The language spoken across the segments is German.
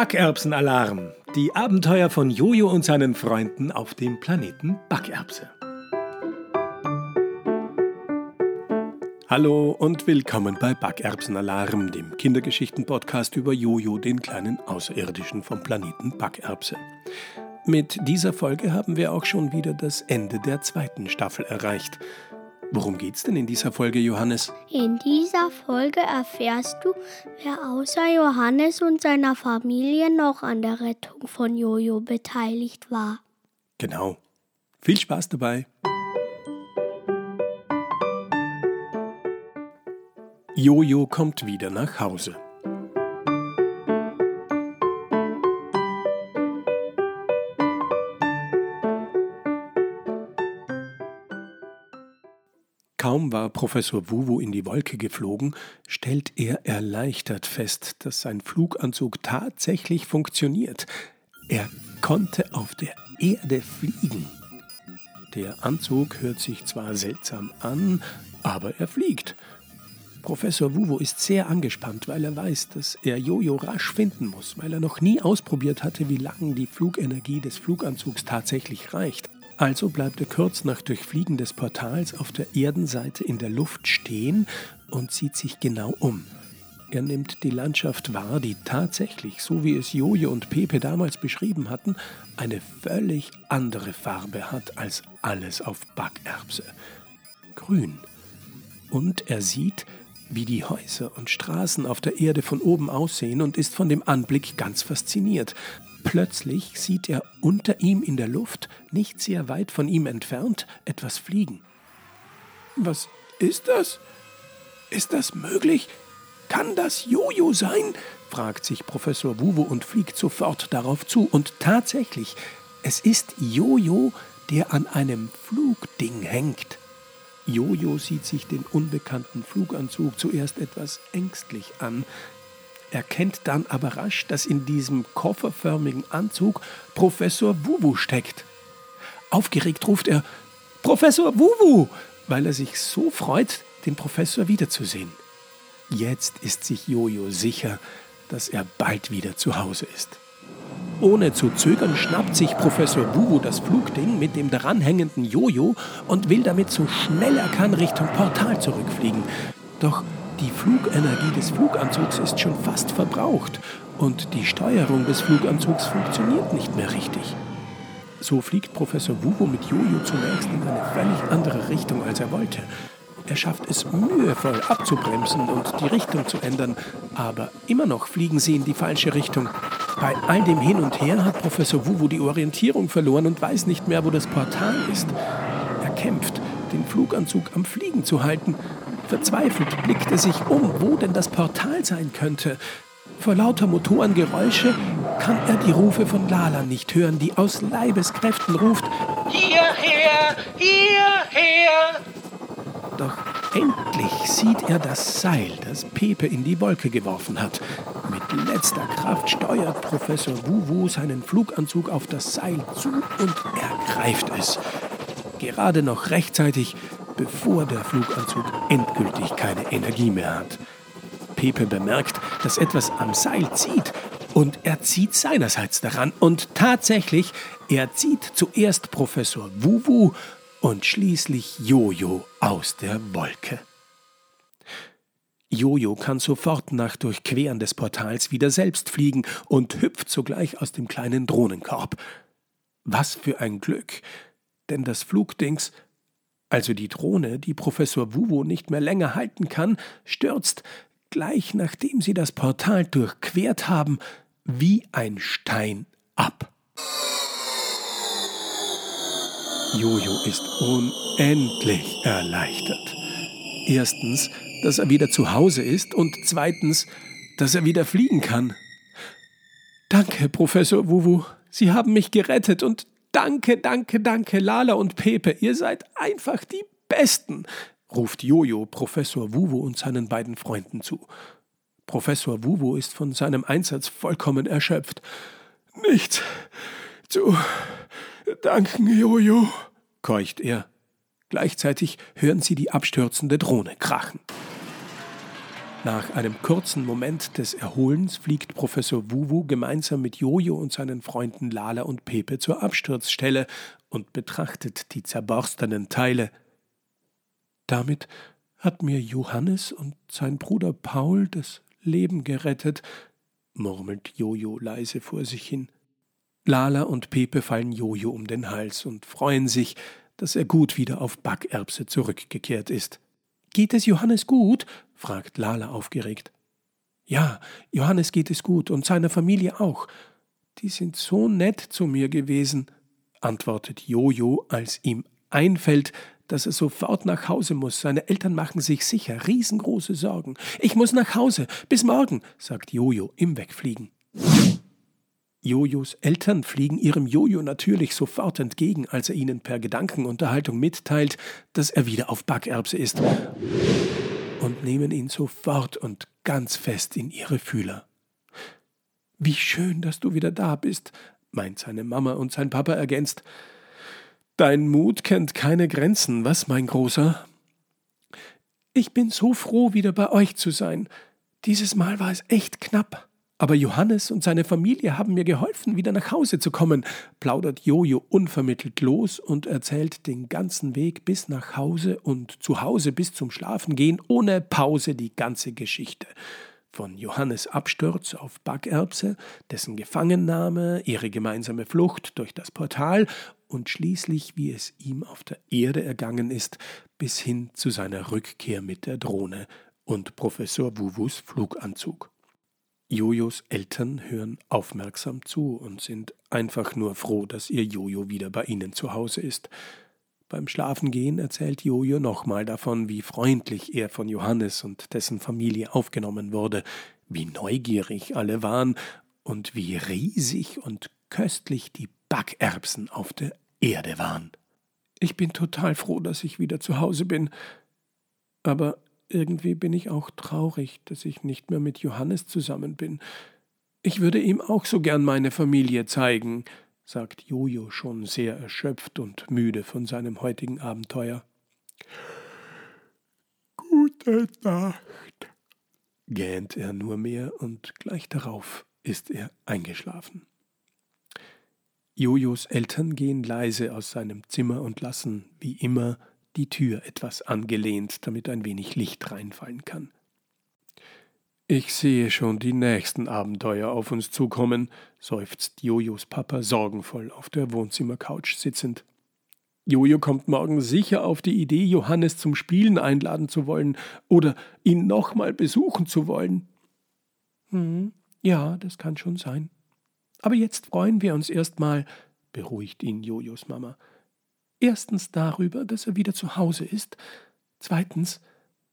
Backerbsenalarm. Die Abenteuer von Jojo und seinen Freunden auf dem Planeten Backerbse. Hallo und willkommen bei Backerbsenalarm, dem Kindergeschichten-Podcast über Jojo, den kleinen Außerirdischen vom Planeten Backerbse. Mit dieser Folge haben wir auch schon wieder das Ende der zweiten Staffel erreicht. Worum geht's denn in dieser Folge, Johannes? In dieser Folge erfährst du, wer außer Johannes und seiner Familie noch an der Rettung von Jojo beteiligt war. Genau. Viel Spaß dabei. Jojo kommt wieder nach Hause. Kaum war Professor Wuwu in die Wolke geflogen, stellt er erleichtert fest, dass sein Fluganzug tatsächlich funktioniert. Er konnte auf der Erde fliegen. Der Anzug hört sich zwar seltsam an, aber er fliegt. Professor Wuwu ist sehr angespannt, weil er weiß, dass er Jojo rasch finden muss, weil er noch nie ausprobiert hatte, wie lang die Flugenergie des Fluganzugs tatsächlich reicht. Also bleibt er kurz nach Durchfliegen des Portals auf der Erdenseite in der Luft stehen und sieht sich genau um. Er nimmt die Landschaft wahr, die tatsächlich, so wie es Joje und Pepe damals beschrieben hatten, eine völlig andere Farbe hat als alles auf Backerbse. Grün. Und er sieht, wie die Häuser und Straßen auf der Erde von oben aussehen und ist von dem Anblick ganz fasziniert. Plötzlich sieht er unter ihm in der Luft, nicht sehr weit von ihm entfernt, etwas fliegen. Was ist das? Ist das möglich? Kann das Jojo sein? fragt sich Professor Wuwu und fliegt sofort darauf zu. Und tatsächlich, es ist Jojo, der an einem Flugding hängt. Jojo sieht sich den unbekannten Fluganzug zuerst etwas ängstlich an erkennt dann aber rasch, dass in diesem kofferförmigen Anzug Professor Wuwu steckt. Aufgeregt ruft er Professor Wuwu, weil er sich so freut, den Professor wiederzusehen. Jetzt ist sich Jojo sicher, dass er bald wieder zu Hause ist. Ohne zu zögern schnappt sich Professor Wuwu das Flugding mit dem daranhängenden Jojo und will damit so schnell er kann Richtung Portal zurückfliegen. Doch die Flugenergie des Fluganzugs ist schon fast verbraucht und die Steuerung des Fluganzugs funktioniert nicht mehr richtig. So fliegt Professor Wubo mit Jojo zunächst in eine völlig andere Richtung, als er wollte. Er schafft es mühevoll abzubremsen und die Richtung zu ändern, aber immer noch fliegen sie in die falsche Richtung. Bei all dem Hin und Her hat Professor Wuwu die Orientierung verloren und weiß nicht mehr, wo das Portal ist. Er kämpft, den Fluganzug am Fliegen zu halten, Verzweifelt blickt er sich um, wo denn das Portal sein könnte. Vor lauter Motorengeräusche kann er die Rufe von Lala nicht hören, die aus Leibeskräften ruft: Hierher, hierher! Doch endlich sieht er das Seil, das Pepe in die Wolke geworfen hat. Mit letzter Kraft steuert Professor Wuwu seinen Fluganzug auf das Seil zu und ergreift es. Gerade noch rechtzeitig bevor der Fluganzug endgültig keine Energie mehr hat. Pepe bemerkt, dass etwas am Seil zieht und er zieht seinerseits daran und tatsächlich, er zieht zuerst Professor Wuwu und schließlich Jojo aus der Wolke. Jojo kann sofort nach Durchqueren des Portals wieder selbst fliegen und hüpft sogleich aus dem kleinen Drohnenkorb. Was für ein Glück, denn das Flugdings also die Drohne, die Professor Wuwo nicht mehr länger halten kann, stürzt, gleich nachdem sie das Portal durchquert haben, wie ein Stein ab. Jojo ist unendlich erleichtert. Erstens, dass er wieder zu Hause ist und zweitens, dass er wieder fliegen kann. Danke, Professor Wuwu. Sie haben mich gerettet und Danke, danke, danke, Lala und Pepe, ihr seid einfach die Besten, ruft Jojo Professor Wuwu und seinen beiden Freunden zu. Professor Wuwu ist von seinem Einsatz vollkommen erschöpft. Nichts zu danken, Jojo, keucht er. Gleichzeitig hören sie die abstürzende Drohne krachen. Nach einem kurzen Moment des Erholens fliegt Professor Wuwu gemeinsam mit Jojo und seinen Freunden Lala und Pepe zur Absturzstelle und betrachtet die zerborstenen Teile. Damit hat mir Johannes und sein Bruder Paul das Leben gerettet, murmelt Jojo leise vor sich hin. Lala und Pepe fallen Jojo um den Hals und freuen sich, dass er gut wieder auf Backerbse zurückgekehrt ist. Geht es Johannes gut? fragt Lala aufgeregt. Ja, Johannes geht es gut und seiner Familie auch. Die sind so nett zu mir gewesen, antwortet Jojo, als ihm einfällt, dass er sofort nach Hause muss. Seine Eltern machen sich sicher riesengroße Sorgen. Ich muss nach Hause. Bis morgen, sagt Jojo im Wegfliegen. Jojos Eltern fliegen ihrem Jojo natürlich sofort entgegen, als er ihnen per Gedankenunterhaltung mitteilt, dass er wieder auf Backerbse ist, und nehmen ihn sofort und ganz fest in ihre Fühler. Wie schön, dass du wieder da bist, meint seine Mama und sein Papa ergänzt. Dein Mut kennt keine Grenzen, was, mein Großer? Ich bin so froh, wieder bei euch zu sein. Dieses Mal war es echt knapp. Aber Johannes und seine Familie haben mir geholfen, wieder nach Hause zu kommen, plaudert Jojo unvermittelt los und erzählt den ganzen Weg bis nach Hause und zu Hause bis zum Schlafengehen ohne Pause die ganze Geschichte. Von Johannes Absturz auf Backerbse, dessen Gefangennahme, ihre gemeinsame Flucht durch das Portal und schließlich, wie es ihm auf der Erde ergangen ist, bis hin zu seiner Rückkehr mit der Drohne und Professor Wuwus Fluganzug. Jojos Eltern hören aufmerksam zu und sind einfach nur froh, dass ihr Jojo wieder bei ihnen zu Hause ist. Beim Schlafengehen erzählt Jojo nochmal davon, wie freundlich er von Johannes und dessen Familie aufgenommen wurde, wie neugierig alle waren und wie riesig und köstlich die Backerbsen auf der Erde waren. Ich bin total froh, dass ich wieder zu Hause bin. Aber irgendwie bin ich auch traurig, dass ich nicht mehr mit Johannes zusammen bin. Ich würde ihm auch so gern meine Familie zeigen, sagt Jojo schon sehr erschöpft und müde von seinem heutigen Abenteuer. Gute Nacht, gähnt er nur mehr und gleich darauf ist er eingeschlafen. Jojos Eltern gehen leise aus seinem Zimmer und lassen, wie immer, die Tür etwas angelehnt, damit ein wenig Licht reinfallen kann. Ich sehe schon die nächsten Abenteuer auf uns zukommen, seufzt Jojos Papa sorgenvoll auf der Wohnzimmercouch sitzend. Jojo kommt morgen sicher auf die Idee, Johannes zum Spielen einladen zu wollen oder ihn nochmal besuchen zu wollen. Hm, ja, das kann schon sein. Aber jetzt freuen wir uns erstmal, beruhigt ihn Jojos Mama. Erstens darüber, dass er wieder zu Hause ist. Zweitens,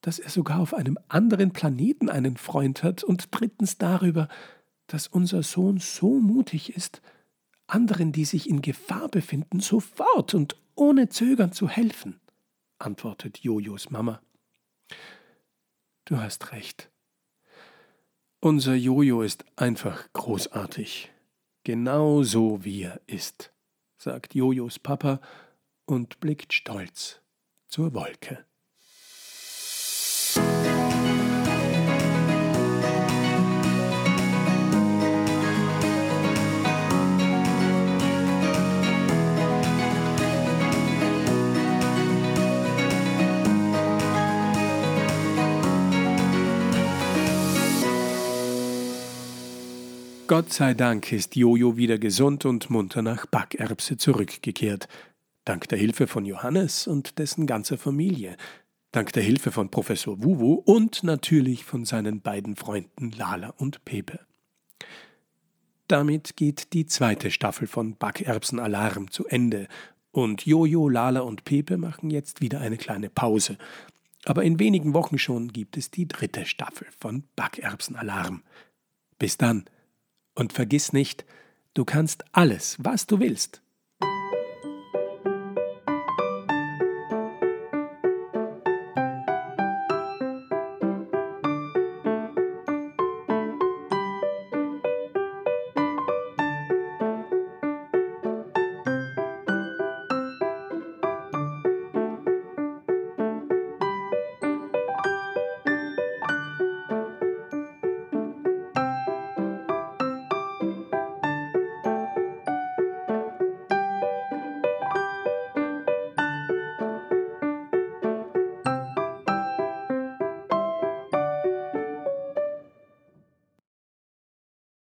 dass er sogar auf einem anderen Planeten einen Freund hat. Und drittens darüber, dass unser Sohn so mutig ist, anderen, die sich in Gefahr befinden, sofort und ohne Zögern zu helfen, antwortet Jojos Mama. Du hast recht. Unser Jojo ist einfach großartig. Genau so wie er ist, sagt Jojos Papa und blickt stolz zur Wolke. Gott sei Dank ist Jojo wieder gesund und munter nach Backerbse zurückgekehrt dank der Hilfe von Johannes und dessen ganzer Familie, dank der Hilfe von Professor Wuwu und natürlich von seinen beiden Freunden Lala und Pepe. Damit geht die zweite Staffel von Backerbsen Alarm zu Ende und Jojo, Lala und Pepe machen jetzt wieder eine kleine Pause. Aber in wenigen Wochen schon gibt es die dritte Staffel von Backerbsen Alarm. Bis dann und vergiss nicht, du kannst alles, was du willst,